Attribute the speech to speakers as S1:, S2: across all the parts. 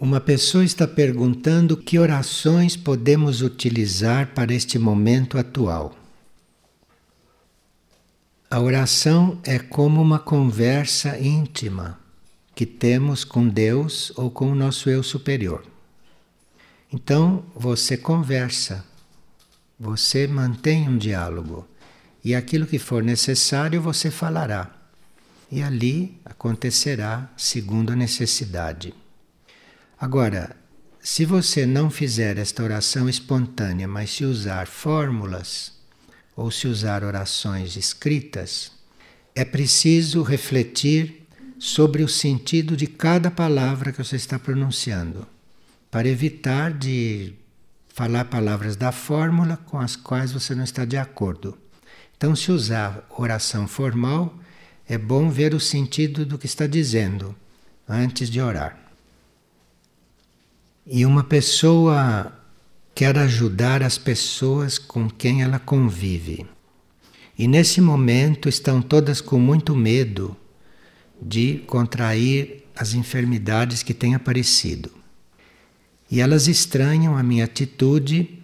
S1: Uma pessoa está perguntando que orações podemos utilizar para este momento atual. A oração é como uma conversa íntima que temos com Deus ou com o nosso eu superior. Então você conversa, você mantém um diálogo e aquilo que for necessário você falará. E ali acontecerá segundo a necessidade. Agora, se você não fizer esta oração espontânea, mas se usar fórmulas ou se usar orações escritas, é preciso refletir sobre o sentido de cada palavra que você está pronunciando, para evitar de falar palavras da fórmula com as quais você não está de acordo. Então, se usar oração formal, é bom ver o sentido do que está dizendo antes de orar. E uma pessoa quer ajudar as pessoas com quem ela convive. E nesse momento estão todas com muito medo de contrair as enfermidades que têm aparecido. E elas estranham a minha atitude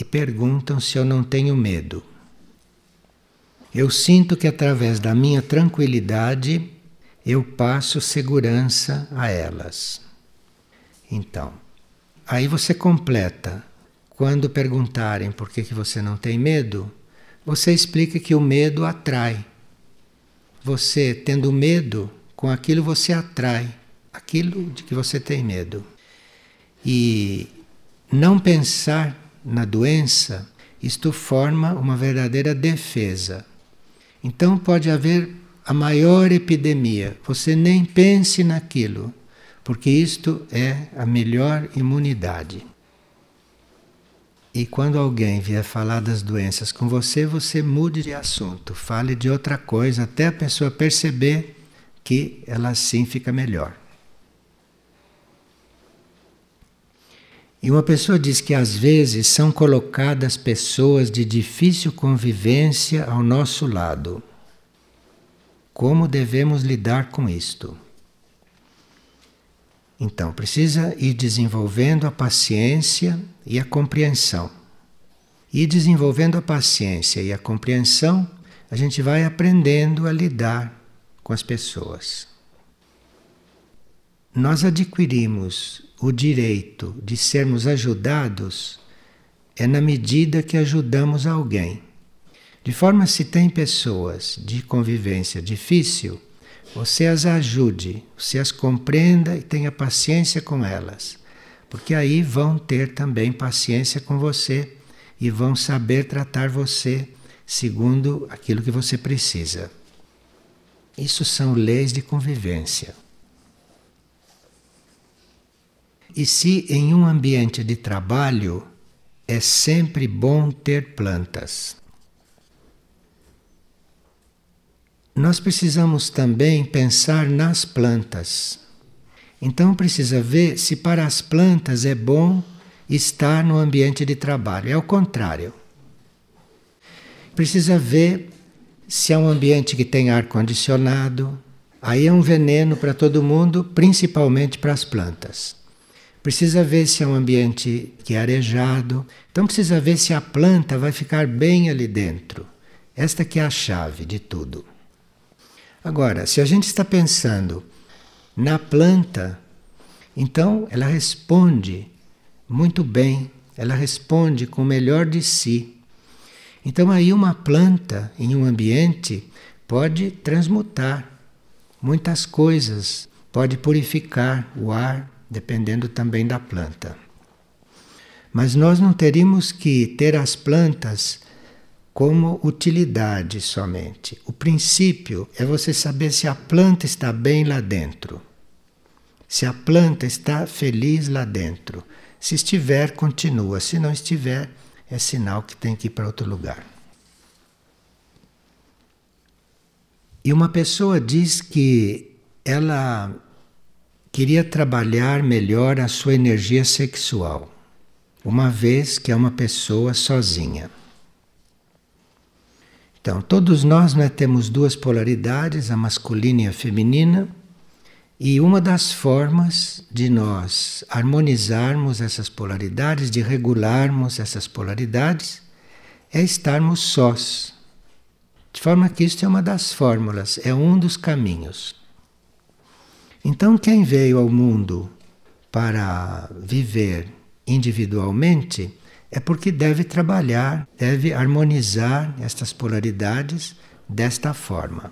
S1: e perguntam se eu não tenho medo. Eu sinto que através da minha tranquilidade eu passo segurança a elas. Então, Aí você completa. Quando perguntarem por que, que você não tem medo, você explica que o medo atrai. Você, tendo medo, com aquilo você atrai aquilo de que você tem medo. E não pensar na doença, isto forma uma verdadeira defesa. Então pode haver a maior epidemia, você nem pense naquilo porque isto é a melhor imunidade. E quando alguém vier falar das doenças com você, você mude de assunto, fale de outra coisa, até a pessoa perceber que ela assim fica melhor. E uma pessoa diz que às vezes são colocadas pessoas de difícil convivência ao nosso lado. Como devemos lidar com isto? Então, precisa ir desenvolvendo a paciência e a compreensão. E desenvolvendo a paciência e a compreensão, a gente vai aprendendo a lidar com as pessoas. Nós adquirimos o direito de sermos ajudados é na medida que ajudamos alguém. De forma se tem pessoas de convivência difícil, você as ajude, você as compreenda e tenha paciência com elas, porque aí vão ter também paciência com você e vão saber tratar você segundo aquilo que você precisa. Isso são leis de convivência. E se em um ambiente de trabalho é sempre bom ter plantas. Nós precisamos também pensar nas plantas. Então precisa ver se para as plantas é bom estar no ambiente de trabalho. É o contrário. Precisa ver se é um ambiente que tem ar condicionado. Aí é um veneno para todo mundo, principalmente para as plantas. Precisa ver se é um ambiente que é arejado. Então precisa ver se a planta vai ficar bem ali dentro. Esta que é a chave de tudo. Agora, se a gente está pensando na planta, então ela responde muito bem, ela responde com o melhor de si. Então, aí, uma planta em um ambiente pode transmutar muitas coisas, pode purificar o ar, dependendo também da planta. Mas nós não teríamos que ter as plantas como utilidade somente. O princípio é você saber se a planta está bem lá dentro. Se a planta está feliz lá dentro. Se estiver, continua. Se não estiver, é sinal que tem que ir para outro lugar. E uma pessoa diz que ela queria trabalhar melhor a sua energia sexual, uma vez que é uma pessoa sozinha. Então, todos nós né, temos duas polaridades, a masculina e a feminina, E uma das formas de nós harmonizarmos essas polaridades, de regularmos essas polaridades, é estarmos sós. De forma que isto é uma das fórmulas, é um dos caminhos. Então, quem veio ao mundo para viver individualmente é porque deve trabalhar, deve harmonizar estas polaridades desta forma.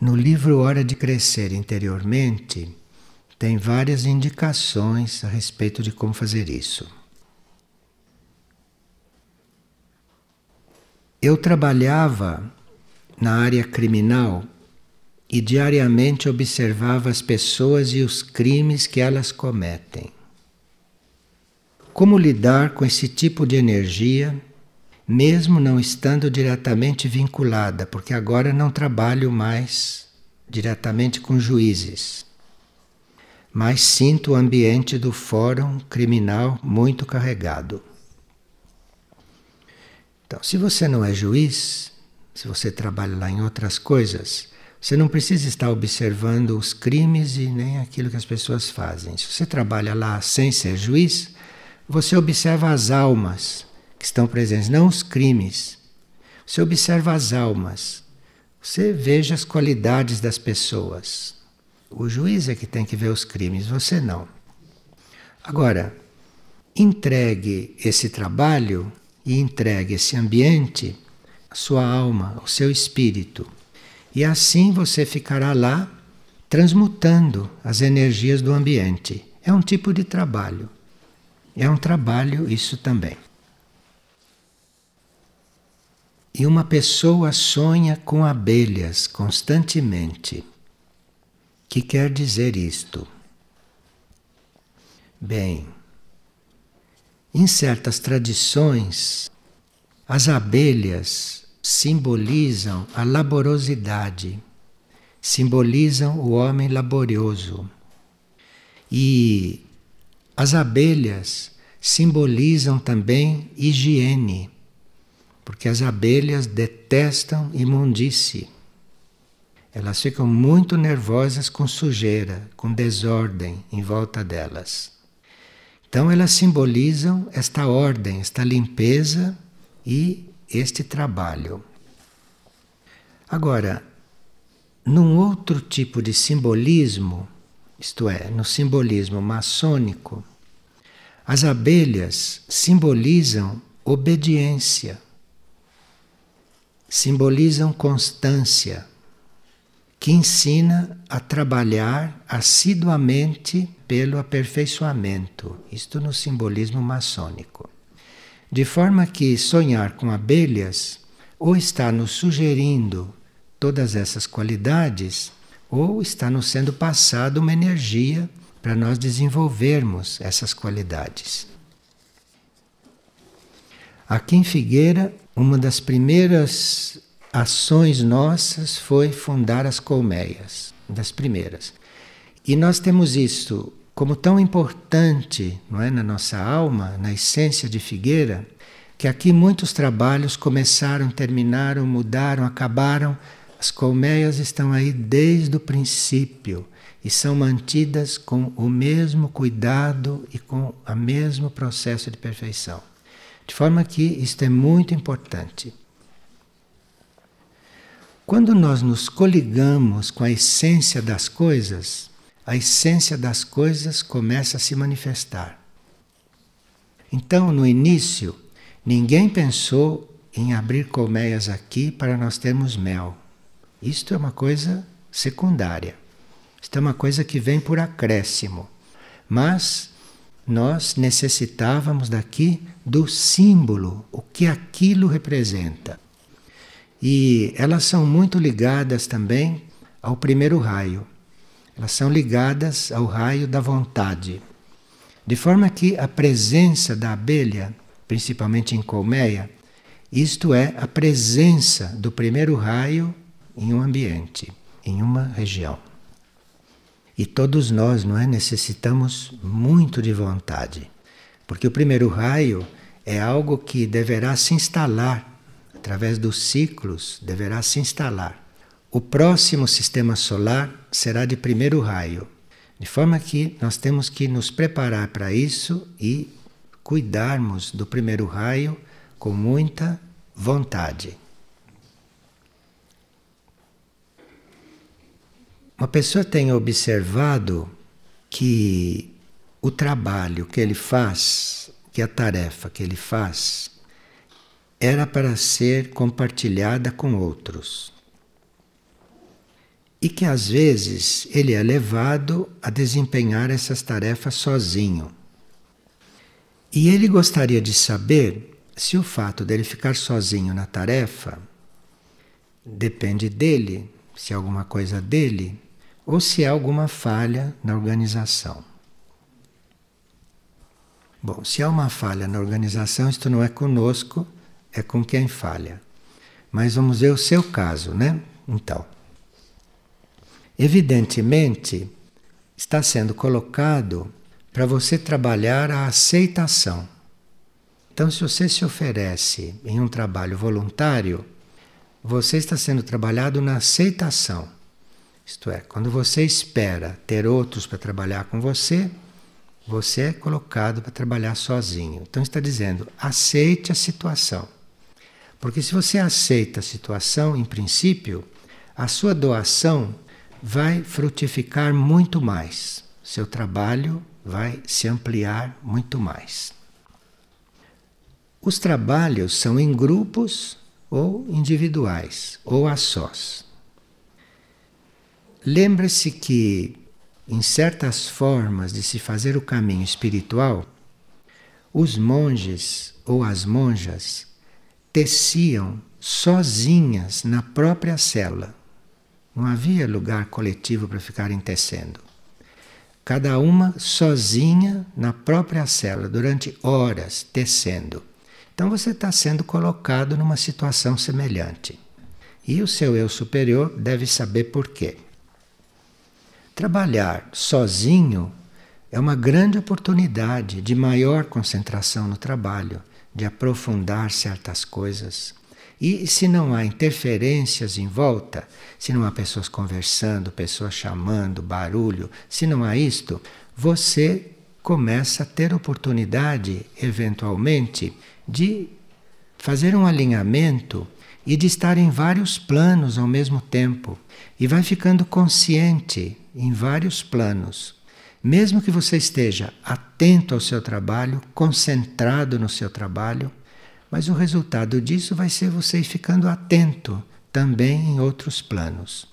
S1: No livro Hora de Crescer Interiormente, tem várias indicações a respeito de como fazer isso. Eu trabalhava na área criminal e diariamente observava as pessoas e os crimes que elas cometem. Como lidar com esse tipo de energia, mesmo não estando diretamente vinculada, porque agora não trabalho mais diretamente com juízes, mas sinto o ambiente do fórum criminal muito carregado. Então, se você não é juiz, se você trabalha lá em outras coisas, você não precisa estar observando os crimes e nem aquilo que as pessoas fazem. Se você trabalha lá sem ser juiz, você observa as almas que estão presentes, não os crimes. Você observa as almas. Você veja as qualidades das pessoas. O juiz é que tem que ver os crimes, você não. Agora, entregue esse trabalho e entregue esse ambiente à sua alma, ao seu espírito. E assim você ficará lá transmutando as energias do ambiente. É um tipo de trabalho. É um trabalho isso também. E uma pessoa sonha com abelhas constantemente. Que quer dizer isto? Bem, em certas tradições, as abelhas simbolizam a laborosidade, simbolizam o homem laborioso. E as abelhas simbolizam também higiene, porque as abelhas detestam imundície. Elas ficam muito nervosas com sujeira, com desordem em volta delas. Então elas simbolizam esta ordem, esta limpeza e este trabalho. Agora, num outro tipo de simbolismo, isto é, no simbolismo maçônico, as abelhas simbolizam obediência, simbolizam constância, que ensina a trabalhar assiduamente pelo aperfeiçoamento, isto no simbolismo maçônico. De forma que sonhar com abelhas ou está nos sugerindo todas essas qualidades, ou está nos sendo passado uma energia para nós desenvolvermos essas qualidades. Aqui em Figueira, uma das primeiras ações nossas foi fundar as colmeias, das primeiras. E nós temos isso como tão importante, não é, na nossa alma, na essência de Figueira, que aqui muitos trabalhos começaram, terminaram, mudaram, acabaram. As colmeias estão aí desde o princípio e são mantidas com o mesmo cuidado e com o mesmo processo de perfeição. De forma que isto é muito importante. Quando nós nos coligamos com a essência das coisas, a essência das coisas começa a se manifestar. Então, no início, ninguém pensou em abrir colmeias aqui para nós termos mel. Isto é uma coisa secundária. Isto é uma coisa que vem por acréscimo. Mas nós necessitávamos daqui do símbolo, o que aquilo representa. E elas são muito ligadas também ao primeiro raio. Elas são ligadas ao raio da vontade. De forma que a presença da abelha, principalmente em colmeia, isto é a presença do primeiro raio em um ambiente, em uma região. E todos nós, não é, necessitamos muito de vontade, porque o primeiro raio é algo que deverá se instalar através dos ciclos, deverá se instalar. o próximo sistema solar será de primeiro raio. De forma que nós temos que nos preparar para isso e cuidarmos do primeiro raio com muita vontade. Uma pessoa tem observado que o trabalho que ele faz, que a tarefa que ele faz, era para ser compartilhada com outros. E que às vezes ele é levado a desempenhar essas tarefas sozinho. E ele gostaria de saber se o fato dele ficar sozinho na tarefa depende dele, se é alguma coisa dele, ou se é alguma falha na organização. Bom, se há uma falha na organização, isto não é conosco, é com quem falha. Mas vamos ver o seu caso, né? Então, evidentemente, está sendo colocado para você trabalhar a aceitação. Então, se você se oferece em um trabalho voluntário, você está sendo trabalhado na aceitação. Isto é, quando você espera ter outros para trabalhar com você, você é colocado para trabalhar sozinho. Então está dizendo, aceite a situação. Porque se você aceita a situação, em princípio, a sua doação vai frutificar muito mais. Seu trabalho vai se ampliar muito mais. Os trabalhos são em grupos ou individuais, ou a sós. Lembre-se que, em certas formas de se fazer o caminho espiritual, os monges ou as monjas teciam sozinhas na própria cela. Não havia lugar coletivo para ficarem tecendo. Cada uma sozinha na própria cela, durante horas, tecendo. Então você está sendo colocado numa situação semelhante. E o seu eu superior deve saber por quê. Trabalhar sozinho é uma grande oportunidade de maior concentração no trabalho de aprofundar certas coisas. E se não há interferências em volta, se não há pessoas conversando, pessoas chamando, barulho, se não há isto, você começa a ter oportunidade, eventualmente, de fazer um alinhamento e de estar em vários planos ao mesmo tempo. E vai ficando consciente em vários planos. Mesmo que você esteja atento ao seu trabalho, concentrado no seu trabalho, mas o resultado disso vai ser você ficando atento também em outros planos.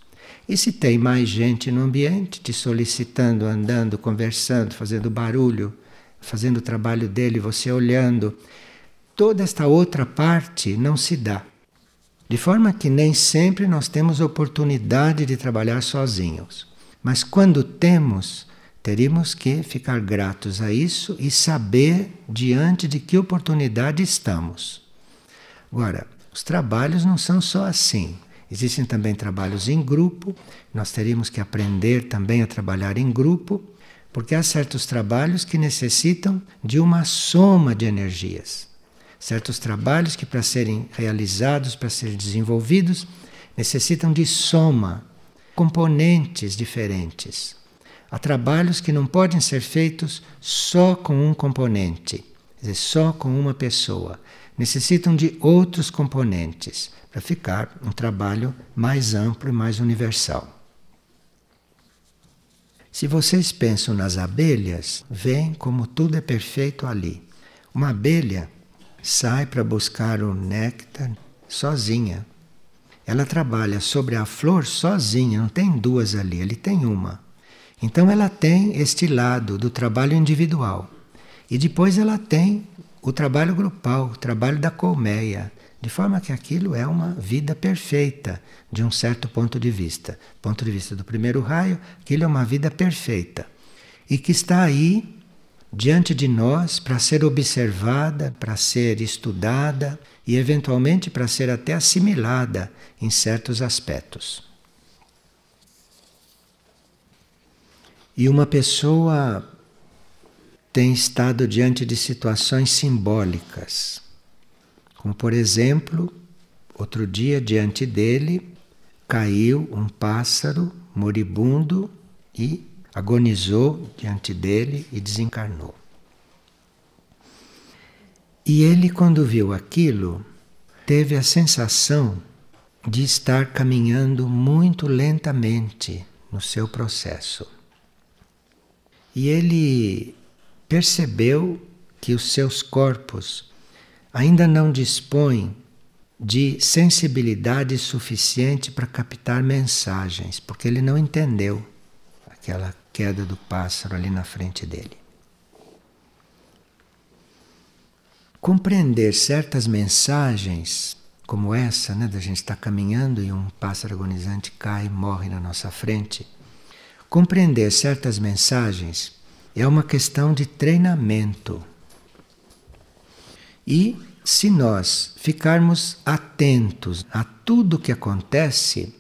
S1: E se tem mais gente no ambiente te solicitando, andando, conversando, fazendo barulho, fazendo o trabalho dele, você olhando, toda esta outra parte não se dá. De forma que nem sempre nós temos oportunidade de trabalhar sozinhos. Mas quando temos, Teríamos que ficar gratos a isso e saber diante de que oportunidade estamos. Agora, os trabalhos não são só assim. Existem também trabalhos em grupo, nós teríamos que aprender também a trabalhar em grupo, porque há certos trabalhos que necessitam de uma soma de energias. Certos trabalhos que, para serem realizados, para serem desenvolvidos, necessitam de soma, componentes diferentes. Há trabalhos que não podem ser feitos só com um componente, dizer, só com uma pessoa. Necessitam de outros componentes para ficar um trabalho mais amplo e mais universal. Se vocês pensam nas abelhas, veem como tudo é perfeito ali. Uma abelha sai para buscar o néctar sozinha. Ela trabalha sobre a flor sozinha, não tem duas ali, ele tem uma. Então ela tem este lado do trabalho individual. E depois ela tem o trabalho grupal, o trabalho da colmeia, de forma que aquilo é uma vida perfeita, de um certo ponto de vista. Ponto de vista do primeiro raio, aquilo é uma vida perfeita. E que está aí diante de nós para ser observada, para ser estudada e eventualmente para ser até assimilada em certos aspectos. E uma pessoa tem estado diante de situações simbólicas, como por exemplo, outro dia diante dele caiu um pássaro moribundo e agonizou diante dele e desencarnou. E ele, quando viu aquilo, teve a sensação de estar caminhando muito lentamente no seu processo. E ele percebeu que os seus corpos ainda não dispõem de sensibilidade suficiente para captar mensagens, porque ele não entendeu aquela queda do pássaro ali na frente dele. Compreender certas mensagens, como essa, né, da gente estar caminhando e um pássaro agonizante cai e morre na nossa frente. Compreender certas mensagens é uma questão de treinamento. E se nós ficarmos atentos a tudo que acontece,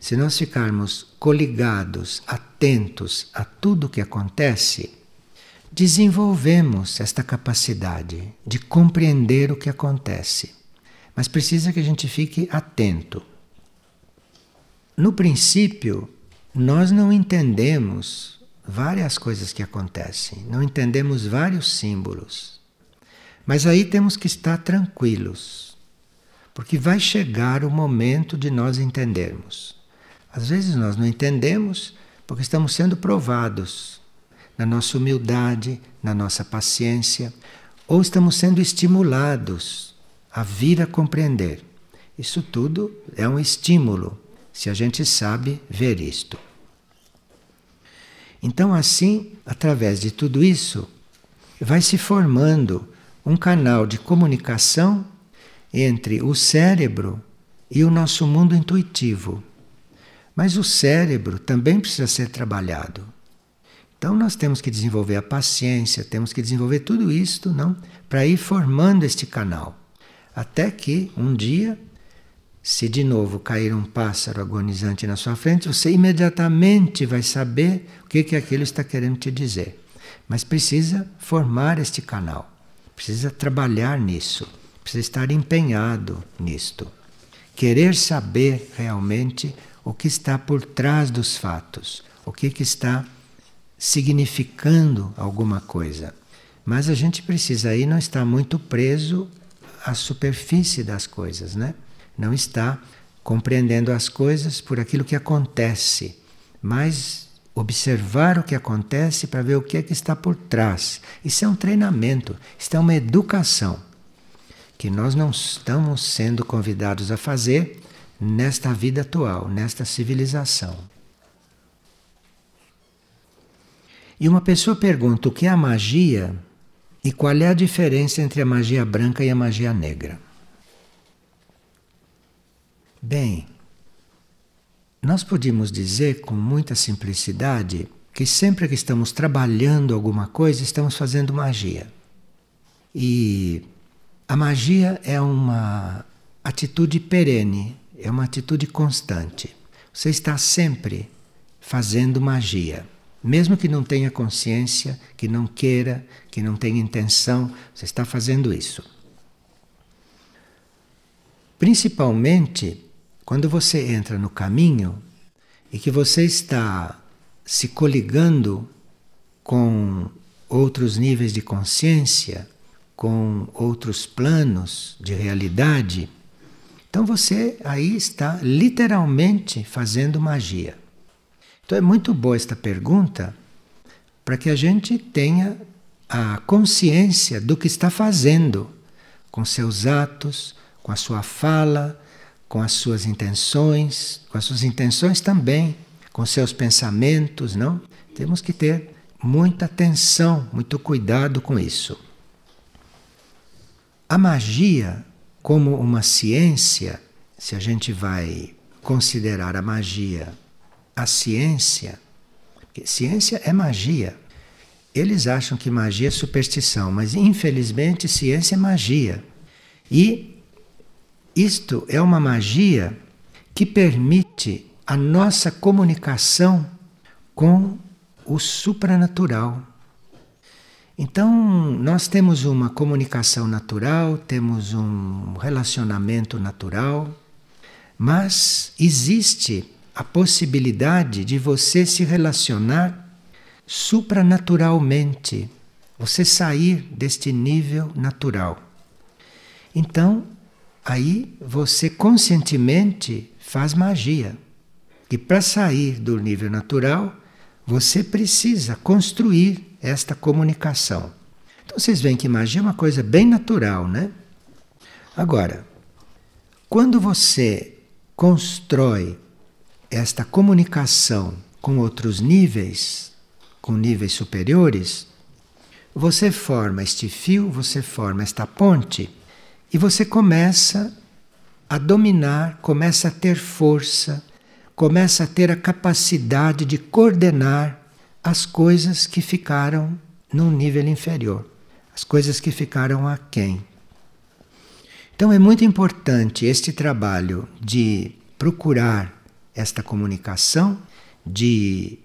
S1: se nós ficarmos coligados, atentos a tudo que acontece, desenvolvemos esta capacidade de compreender o que acontece. Mas precisa que a gente fique atento. No princípio, nós não entendemos várias coisas que acontecem, não entendemos vários símbolos. Mas aí temos que estar tranquilos, porque vai chegar o momento de nós entendermos. Às vezes nós não entendemos porque estamos sendo provados na nossa humildade, na nossa paciência, ou estamos sendo estimulados a vir a compreender. Isso tudo é um estímulo, se a gente sabe ver isto. Então, assim, através de tudo isso, vai se formando um canal de comunicação entre o cérebro e o nosso mundo intuitivo. Mas o cérebro também precisa ser trabalhado. Então nós temos que desenvolver a paciência, temos que desenvolver tudo isto, não, para ir formando este canal, até que um dia, se de novo cair um pássaro agonizante na sua frente, você imediatamente vai saber o que que aquilo está querendo te dizer. Mas precisa formar este canal. Precisa trabalhar nisso, precisa estar empenhado nisto. Querer saber realmente o que está por trás dos fatos, o que, que está significando alguma coisa. Mas a gente precisa aí não estar muito preso à superfície das coisas, né? Não está compreendendo as coisas por aquilo que acontece, mas observar o que acontece para ver o que é que está por trás. Isso é um treinamento, isso é uma educação que nós não estamos sendo convidados a fazer nesta vida atual, nesta civilização. E uma pessoa pergunta o que é a magia e qual é a diferença entre a magia branca e a magia negra. Bem, nós podemos dizer com muita simplicidade que sempre que estamos trabalhando alguma coisa, estamos fazendo magia. E a magia é uma atitude perene, é uma atitude constante. Você está sempre fazendo magia. Mesmo que não tenha consciência, que não queira, que não tenha intenção, você está fazendo isso. Principalmente quando você entra no caminho e que você está se coligando com outros níveis de consciência, com outros planos de realidade, então você aí está literalmente fazendo magia. Então é muito boa esta pergunta para que a gente tenha a consciência do que está fazendo com seus atos, com a sua fala, com as suas intenções, com as suas intenções também, com seus pensamentos, não? Temos que ter muita atenção, muito cuidado com isso. A magia, como uma ciência, se a gente vai considerar a magia a ciência, ciência é magia. Eles acham que magia é superstição, mas infelizmente ciência é magia. E isto é uma magia que permite a nossa comunicação com o supranatural. Então, nós temos uma comunicação natural, temos um relacionamento natural, Mas existe a possibilidade de você se relacionar supranaturalmente, você sair deste nível natural. Então, aí você conscientemente faz magia. E para sair do nível natural, você precisa construir esta comunicação. Então vocês veem que magia é uma coisa bem natural, né? Agora, quando você constrói esta comunicação com outros níveis, com níveis superiores, você forma este fio, você forma esta ponte e você começa a dominar, começa a ter força, começa a ter a capacidade de coordenar as coisas que ficaram num nível inferior, as coisas que ficaram aquém. Então é muito importante este trabalho de procurar esta comunicação, de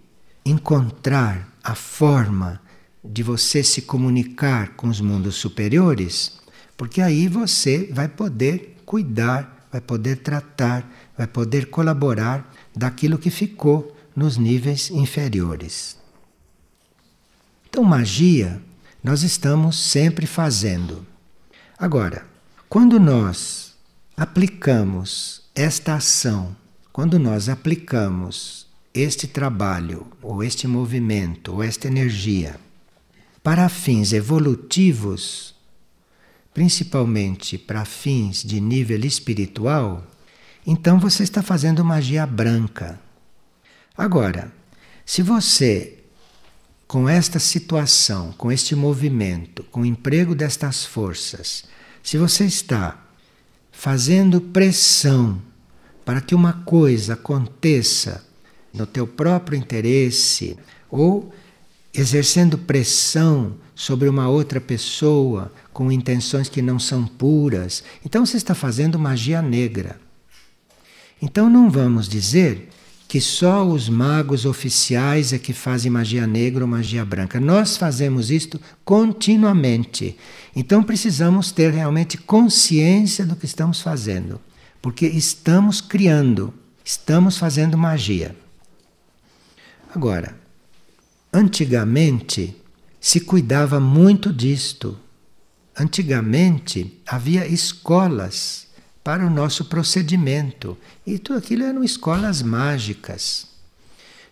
S1: encontrar a forma de você se comunicar com os mundos superiores, porque aí você vai poder cuidar, vai poder tratar, vai poder colaborar daquilo que ficou nos níveis inferiores. Então, magia nós estamos sempre fazendo. Agora, quando nós aplicamos esta ação, quando nós aplicamos este trabalho, ou este movimento, ou esta energia para fins evolutivos, principalmente para fins de nível espiritual, então você está fazendo magia branca. Agora, se você, com esta situação, com este movimento, com o emprego destas forças, se você está fazendo pressão para que uma coisa aconteça no teu próprio interesse ou exercendo pressão sobre uma outra pessoa com intenções que não são puras, então você está fazendo magia negra. Então não vamos dizer que só os magos oficiais é que fazem magia negra ou magia branca. Nós fazemos isto continuamente. Então precisamos ter realmente consciência do que estamos fazendo, porque estamos criando, estamos fazendo magia. Agora, Antigamente se cuidava muito disto. Antigamente havia escolas para o nosso procedimento e tudo aquilo eram escolas mágicas.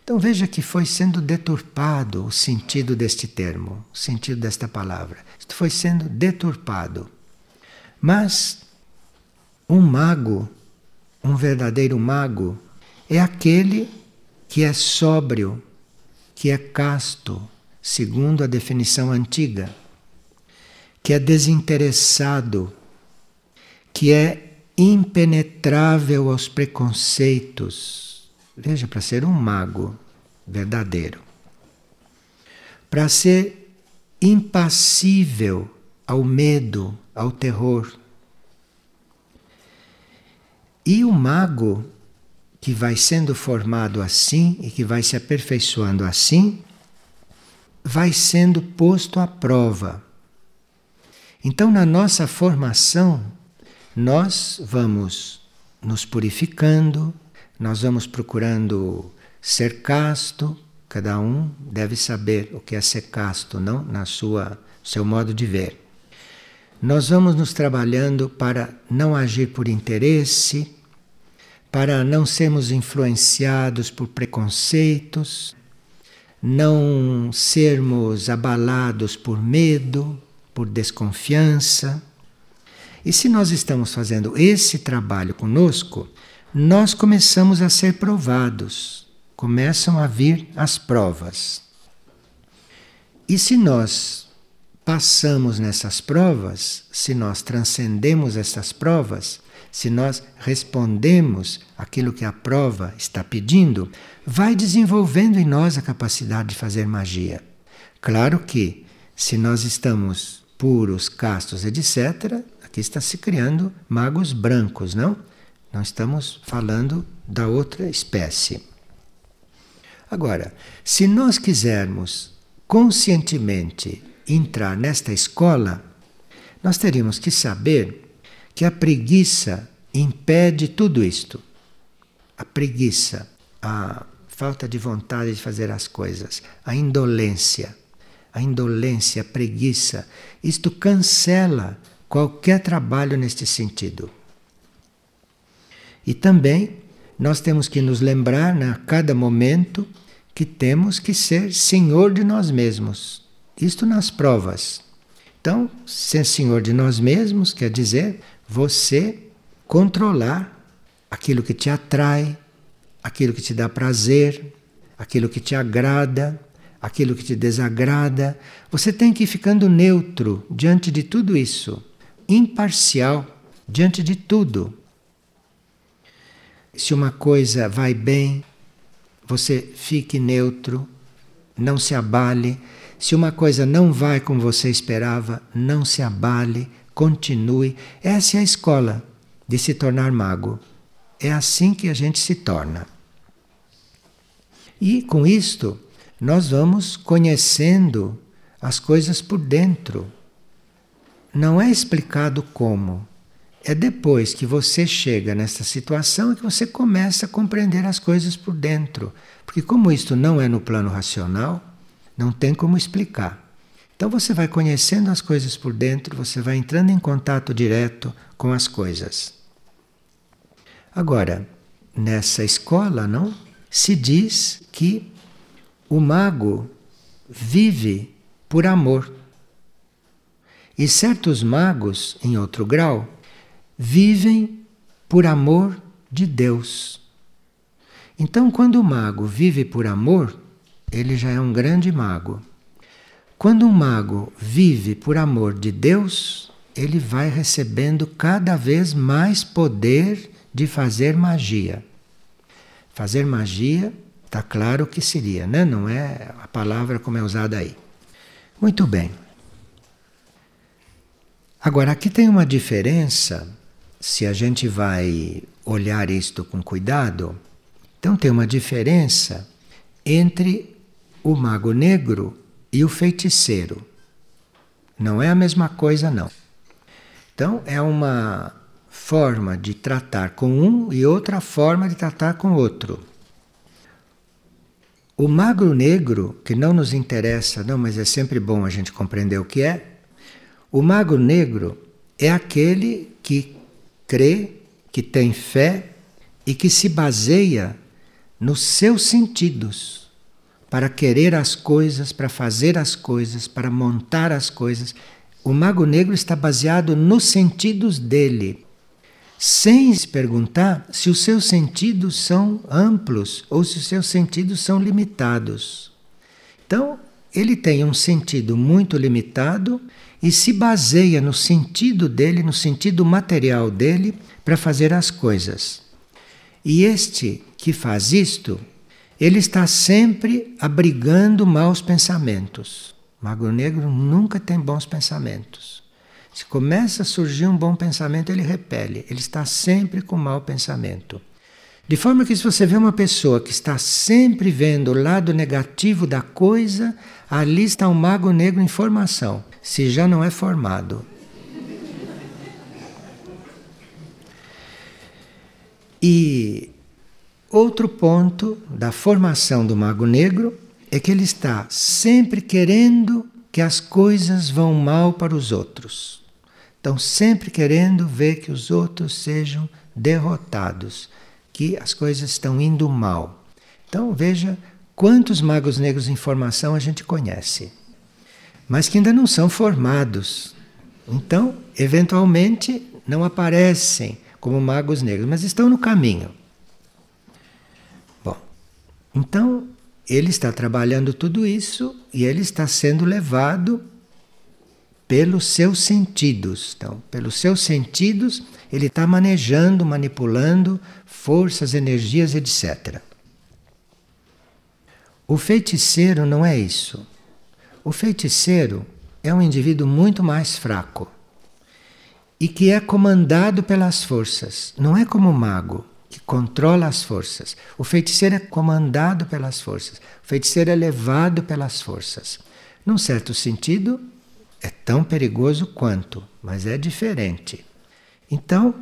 S1: Então veja que foi sendo deturpado o sentido deste termo, o sentido desta palavra. Isto foi sendo deturpado. Mas um mago, um verdadeiro mago, é aquele que é sóbrio, que é casto, segundo a definição antiga, que é desinteressado, que é impenetrável aos preconceitos. Veja, para ser um mago verdadeiro, para ser impassível ao medo, ao terror. E o mago que vai sendo formado assim e que vai se aperfeiçoando assim, vai sendo posto à prova. Então, na nossa formação, nós vamos nos purificando, nós vamos procurando ser casto, cada um deve saber o que é ser casto, não na sua seu modo de ver. Nós vamos nos trabalhando para não agir por interesse, para não sermos influenciados por preconceitos, não sermos abalados por medo, por desconfiança. E se nós estamos fazendo esse trabalho conosco, nós começamos a ser provados, começam a vir as provas. E se nós passamos nessas provas, se nós transcendemos essas provas, se nós respondemos aquilo que a prova está pedindo, vai desenvolvendo em nós a capacidade de fazer magia. Claro que, se nós estamos puros, castos, etc., aqui está se criando magos brancos, não? Não estamos falando da outra espécie. Agora, se nós quisermos conscientemente entrar nesta escola, nós teríamos que saber que a preguiça impede tudo isto. a preguiça, a falta de vontade de fazer as coisas, a indolência. A indolência, a preguiça, isto cancela qualquer trabalho neste sentido. E também nós temos que nos lembrar né, a cada momento que temos que ser senhor de nós mesmos. Isto nas provas. Então, ser senhor de nós mesmos quer dizer você controlar aquilo que te atrai, aquilo que te dá prazer, aquilo que te agrada, aquilo que te desagrada. Você tem que ir ficando neutro diante de tudo isso, imparcial diante de tudo. Se uma coisa vai bem, você fique neutro, não se abale. Se uma coisa não vai como você esperava, não se abale, continue. Essa é a escola de se tornar mago. É assim que a gente se torna. E com isto, nós vamos conhecendo as coisas por dentro. Não é explicado como. É depois que você chega nessa situação que você começa a compreender as coisas por dentro. Porque, como isto não é no plano racional, não tem como explicar. Então, você vai conhecendo as coisas por dentro, você vai entrando em contato direto com as coisas. Agora, nessa escola, não? Se diz que o mago vive por amor. E certos magos, em outro grau, vivem por amor de Deus. Então, quando o mago vive por amor, ele já é um grande mago. Quando um mago vive por amor de Deus, ele vai recebendo cada vez mais poder de fazer magia. Fazer magia, está claro que seria, né? não é a palavra como é usada aí. Muito bem. Agora, aqui tem uma diferença se a gente vai olhar isto com cuidado, então tem uma diferença entre o mago negro e o feiticeiro. Não é a mesma coisa, não. Então, é uma forma de tratar com um e outra forma de tratar com outro. O magro negro, que não nos interessa, não, mas é sempre bom a gente compreender o que é. O magro negro é aquele que crê, que tem fé e que se baseia nos seus sentidos para querer as coisas, para fazer as coisas, para montar as coisas. O mago negro está baseado nos sentidos dele, sem se perguntar se os seus sentidos são amplos ou se os seus sentidos são limitados. Então, ele tem um sentido muito limitado e se baseia no sentido dele, no sentido material dele, para fazer as coisas. E este que faz isto, ele está sempre abrigando maus pensamentos. O Magro Negro nunca tem bons pensamentos. Se começa a surgir um bom pensamento, ele repele. Ele está sempre com mau pensamento. De forma que, se você vê uma pessoa que está sempre vendo o lado negativo da coisa, ali está um mago negro em formação, se já não é formado. E outro ponto da formação do mago negro é que ele está sempre querendo que as coisas vão mal para os outros. Estão sempre querendo ver que os outros sejam derrotados que as coisas estão indo mal. Então veja quantos magos negros em formação a gente conhece, mas que ainda não são formados. Então, eventualmente, não aparecem como magos negros, mas estão no caminho. Bom, então ele está trabalhando tudo isso e ele está sendo levado pelos seus sentidos. Então, pelos seus sentidos, ele está manejando, manipulando forças, energias, etc. O feiticeiro não é isso. O feiticeiro é um indivíduo muito mais fraco e que é comandado pelas forças. Não é como o mago, que controla as forças. O feiticeiro é comandado pelas forças. O feiticeiro é levado pelas forças. Num certo sentido, é tão perigoso quanto, mas é diferente. Então,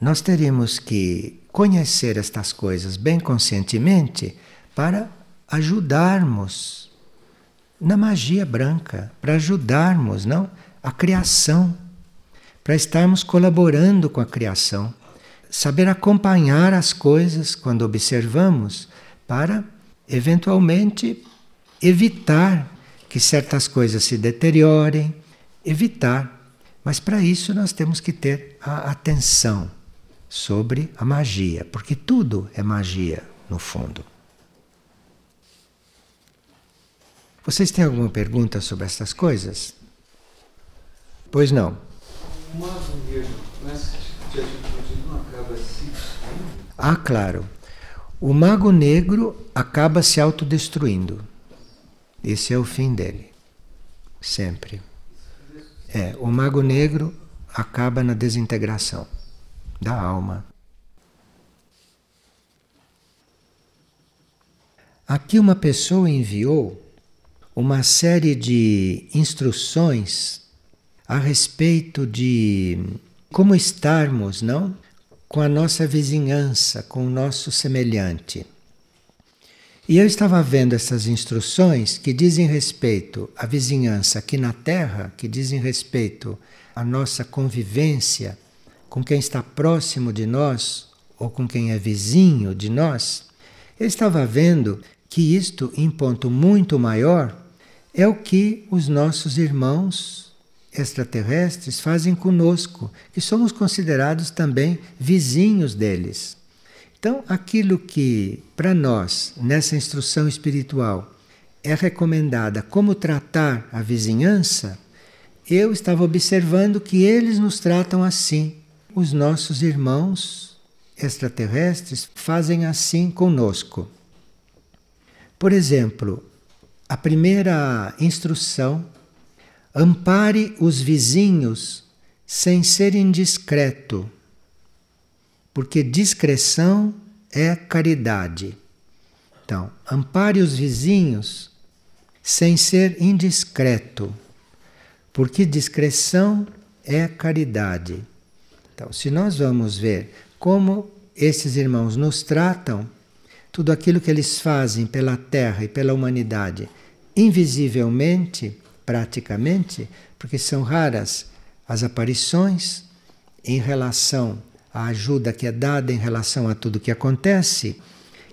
S1: nós teríamos que conhecer estas coisas bem conscientemente para ajudarmos na magia branca, para ajudarmos, não, a criação, para estarmos colaborando com a criação, saber acompanhar as coisas quando observamos para eventualmente evitar que certas coisas se deteriorem, evitar. Mas para isso nós temos que ter a atenção sobre a magia, porque tudo é magia no fundo. Vocês têm alguma pergunta sobre essas coisas? Pois não. O mago negro, nessa atitude, não acaba se Ah, claro. O mago negro acaba se autodestruindo. Esse é o fim dele. Sempre. É, o mago negro acaba na desintegração da alma. Aqui uma pessoa enviou uma série de instruções a respeito de como estarmos, não? Com a nossa vizinhança, com o nosso semelhante. E eu estava vendo essas instruções que dizem respeito à vizinhança aqui na Terra, que dizem respeito à nossa convivência com quem está próximo de nós ou com quem é vizinho de nós. Eu estava vendo que isto, em ponto muito maior, é o que os nossos irmãos extraterrestres fazem conosco, que somos considerados também vizinhos deles. Então, aquilo que para nós, nessa instrução espiritual, é recomendada como tratar a vizinhança, eu estava observando que eles nos tratam assim. Os nossos irmãos extraterrestres fazem assim conosco. Por exemplo, a primeira instrução: ampare os vizinhos sem ser indiscreto, porque discreção é caridade. Então, ampare os vizinhos sem ser indiscreto, porque discreção é caridade. Então, se nós vamos ver como esses irmãos nos tratam, tudo aquilo que eles fazem pela terra e pela humanidade invisivelmente, praticamente, porque são raras as aparições em relação à ajuda que é dada em relação a tudo que acontece,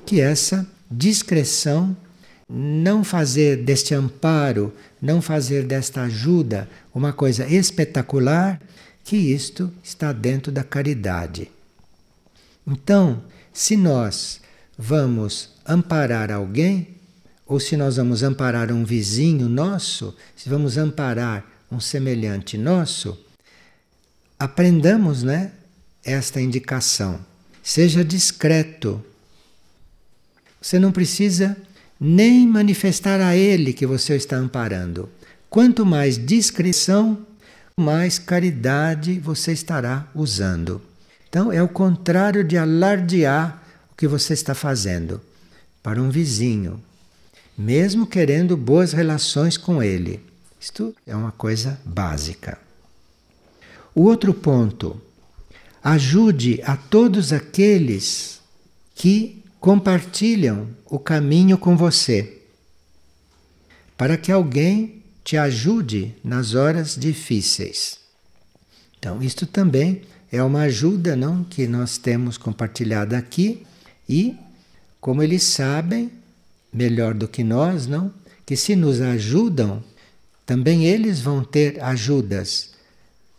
S1: que essa discreção, não fazer deste amparo, não fazer desta ajuda uma coisa espetacular, que isto está dentro da caridade. Então, se nós vamos amparar alguém, ou se nós vamos amparar um vizinho nosso, se vamos amparar um semelhante nosso, aprendamos, né, esta indicação. Seja discreto. Você não precisa nem manifestar a ele que você está amparando. Quanto mais discrição, mais caridade você estará usando. Então é o contrário de alardear o que você está fazendo para um vizinho, mesmo querendo boas relações com ele. Isto é uma coisa básica. O outro ponto, ajude a todos aqueles que compartilham o caminho com você, para que alguém te ajude nas horas difíceis. Então, isto também é uma ajuda, não, que nós temos compartilhada aqui e como eles sabem, melhor do que nós, não? Que se nos ajudam, também eles vão ter ajudas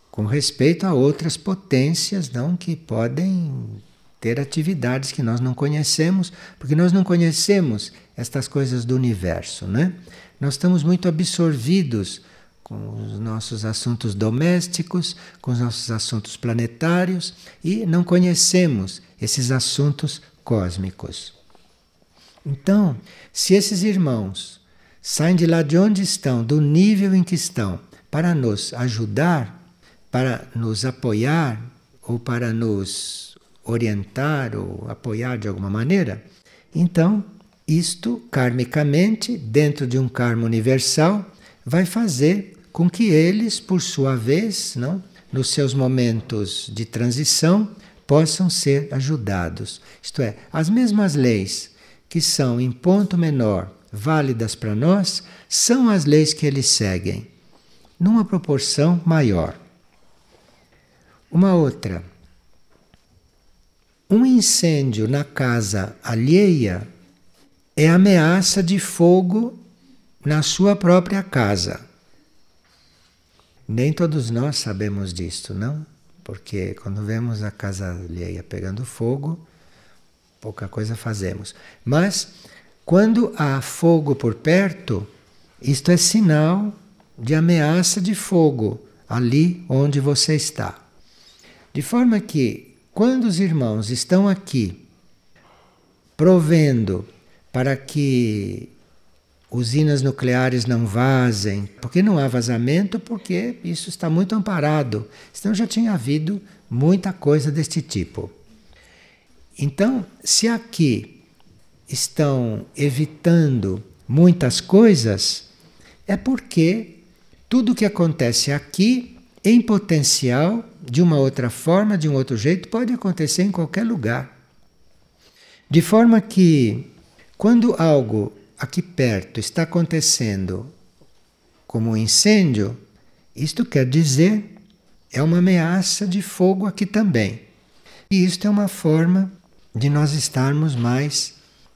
S1: com respeito a outras potências, não que podem ter atividades que nós não conhecemos, porque nós não conhecemos estas coisas do universo, né? Nós estamos muito absorvidos com os nossos assuntos domésticos, com os nossos assuntos planetários e não conhecemos esses assuntos cósmicos. Então, se esses irmãos saem de lá de onde estão, do nível em que estão, para nos ajudar, para nos apoiar ou para nos orientar ou apoiar de alguma maneira, então isto karmicamente, dentro de um karma universal, vai fazer com que eles, por sua vez, não, nos seus momentos de transição, possam ser ajudados. Isto é, as mesmas leis que são em ponto menor válidas para nós são as leis que eles seguem, numa proporção maior. Uma outra. Um incêndio na casa alheia é ameaça de fogo na sua própria casa. Nem todos nós sabemos disto, não? Porque quando vemos a casa alheia pegando fogo, pouca coisa fazemos. Mas quando há fogo por perto, isto é sinal de ameaça de fogo ali onde você está. De forma que, quando os irmãos estão aqui provendo para que usinas nucleares não vazem. Porque não há vazamento? Porque isso está muito amparado. Senão já tinha havido muita coisa deste tipo. Então, se aqui estão evitando muitas coisas, é porque tudo que acontece aqui, em potencial, de uma outra forma, de um outro jeito, pode acontecer em qualquer lugar. De forma que, quando algo aqui perto está acontecendo como um incêndio, isto quer dizer é uma ameaça de fogo aqui também. E isto é uma forma de nós estarmos mais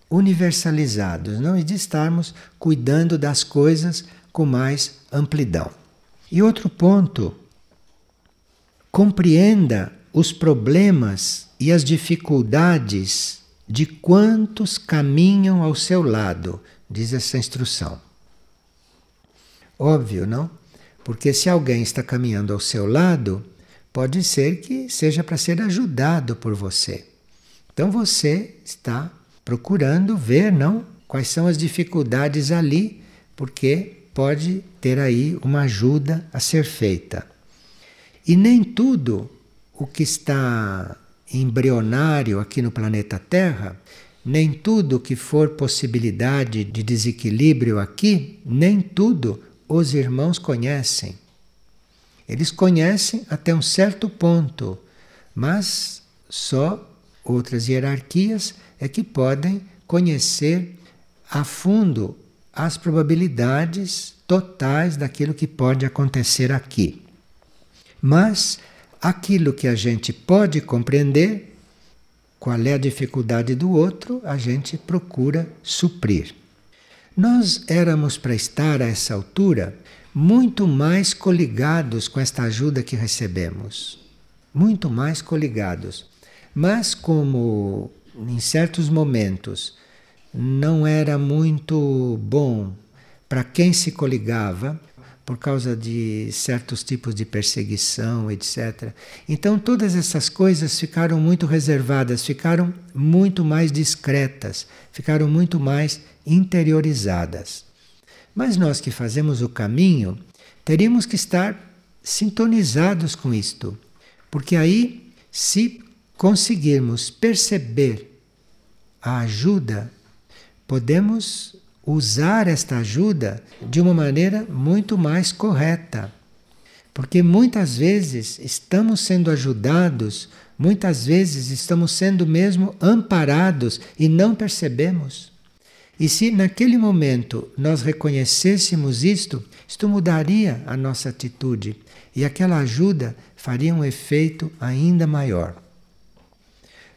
S1: universalizados, não? E de estarmos cuidando das coisas com mais amplidão. E outro ponto, compreenda os problemas e as dificuldades de quantos caminham ao seu lado, diz essa instrução. Óbvio, não? Porque se alguém está caminhando ao seu lado, pode ser que seja para ser ajudado por você. Então você está procurando ver, não? Quais são as dificuldades ali, porque pode ter aí uma ajuda a ser feita. E nem tudo o que está embrionário aqui no planeta Terra, nem tudo que for possibilidade de desequilíbrio aqui, nem tudo os irmãos conhecem. Eles conhecem até um certo ponto, mas só outras hierarquias é que podem conhecer a fundo as probabilidades totais daquilo que pode acontecer aqui. Mas aquilo que a gente pode compreender, qual é a dificuldade do outro, a gente procura suprir. Nós éramos para estar a essa altura muito mais coligados com esta ajuda que recebemos. Muito mais coligados. Mas, como em certos momentos não era muito bom para quem se coligava, por causa de certos tipos de perseguição, etc. Então todas essas coisas ficaram muito reservadas, ficaram muito mais discretas, ficaram muito mais interiorizadas. Mas nós que fazemos o caminho, teríamos que estar sintonizados com isto, porque aí, se conseguirmos perceber a ajuda, podemos usar esta ajuda de uma maneira muito mais correta. Porque muitas vezes estamos sendo ajudados, muitas vezes estamos sendo mesmo amparados e não percebemos. E se naquele momento nós reconhecêssemos isto, isto mudaria a nossa atitude e aquela ajuda faria um efeito ainda maior.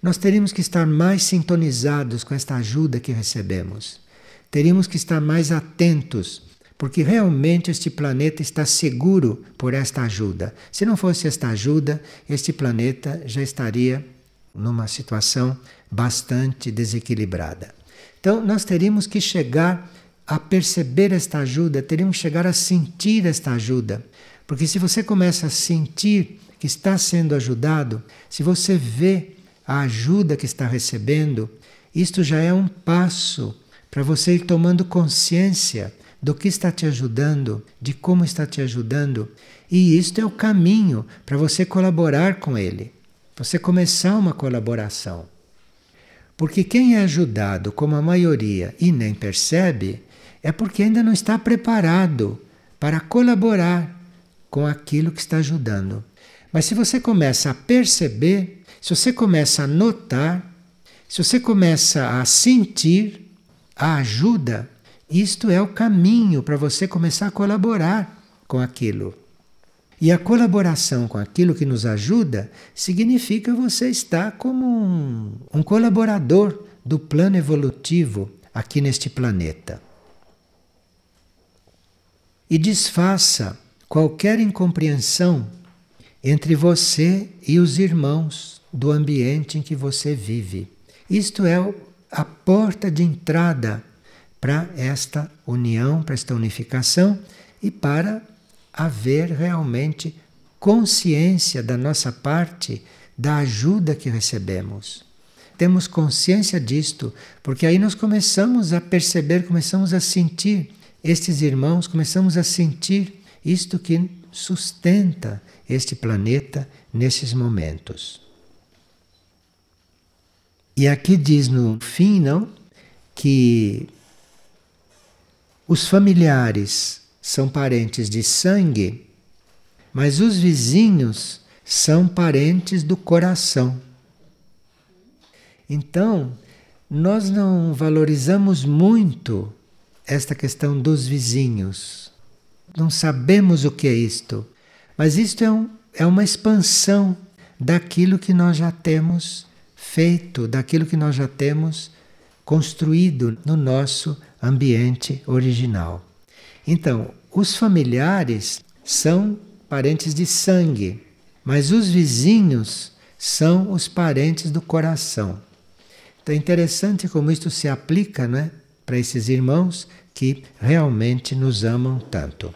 S1: Nós teríamos que estar mais sintonizados com esta ajuda que recebemos teríamos que estar mais atentos, porque realmente este planeta está seguro por esta ajuda. Se não fosse esta ajuda, este planeta já estaria numa situação bastante desequilibrada. Então, nós teríamos que chegar a perceber esta ajuda, teríamos que chegar a sentir esta ajuda. Porque se você começa a sentir que está sendo ajudado, se você vê a ajuda que está recebendo, isto já é um passo para você ir tomando consciência do que está te ajudando, de como está te ajudando. E isto é o caminho para você colaborar com ele, você começar uma colaboração. Porque quem é ajudado, como a maioria, e nem percebe, é porque ainda não está preparado para colaborar com aquilo que está ajudando. Mas se você começa a perceber, Se você começa a notar, se você começa a sentir a ajuda, isto é o caminho para você começar a colaborar com aquilo. E a colaboração com aquilo que nos ajuda significa você estar como um, um colaborador do plano evolutivo aqui neste planeta. E desfaça qualquer incompreensão entre você e os irmãos do ambiente em que você vive. Isto é a porta de entrada para esta união, para esta unificação e para haver realmente consciência da nossa parte da ajuda que recebemos. Temos consciência disto, porque aí nós começamos a perceber, começamos a sentir estes irmãos, começamos a sentir isto que sustenta este planeta nesses momentos. E aqui diz no fim, não, que os familiares são parentes de sangue, mas os vizinhos são parentes do coração. Então, nós não valorizamos muito esta questão dos vizinhos. Não sabemos o que é isto, mas isto é, um, é uma expansão daquilo que nós já temos feito, daquilo que nós já temos construído no nosso ambiente original. Então, os familiares são parentes de sangue, mas os vizinhos são os parentes do coração. Então é interessante como isto se aplica né, para esses irmãos que realmente nos amam tanto.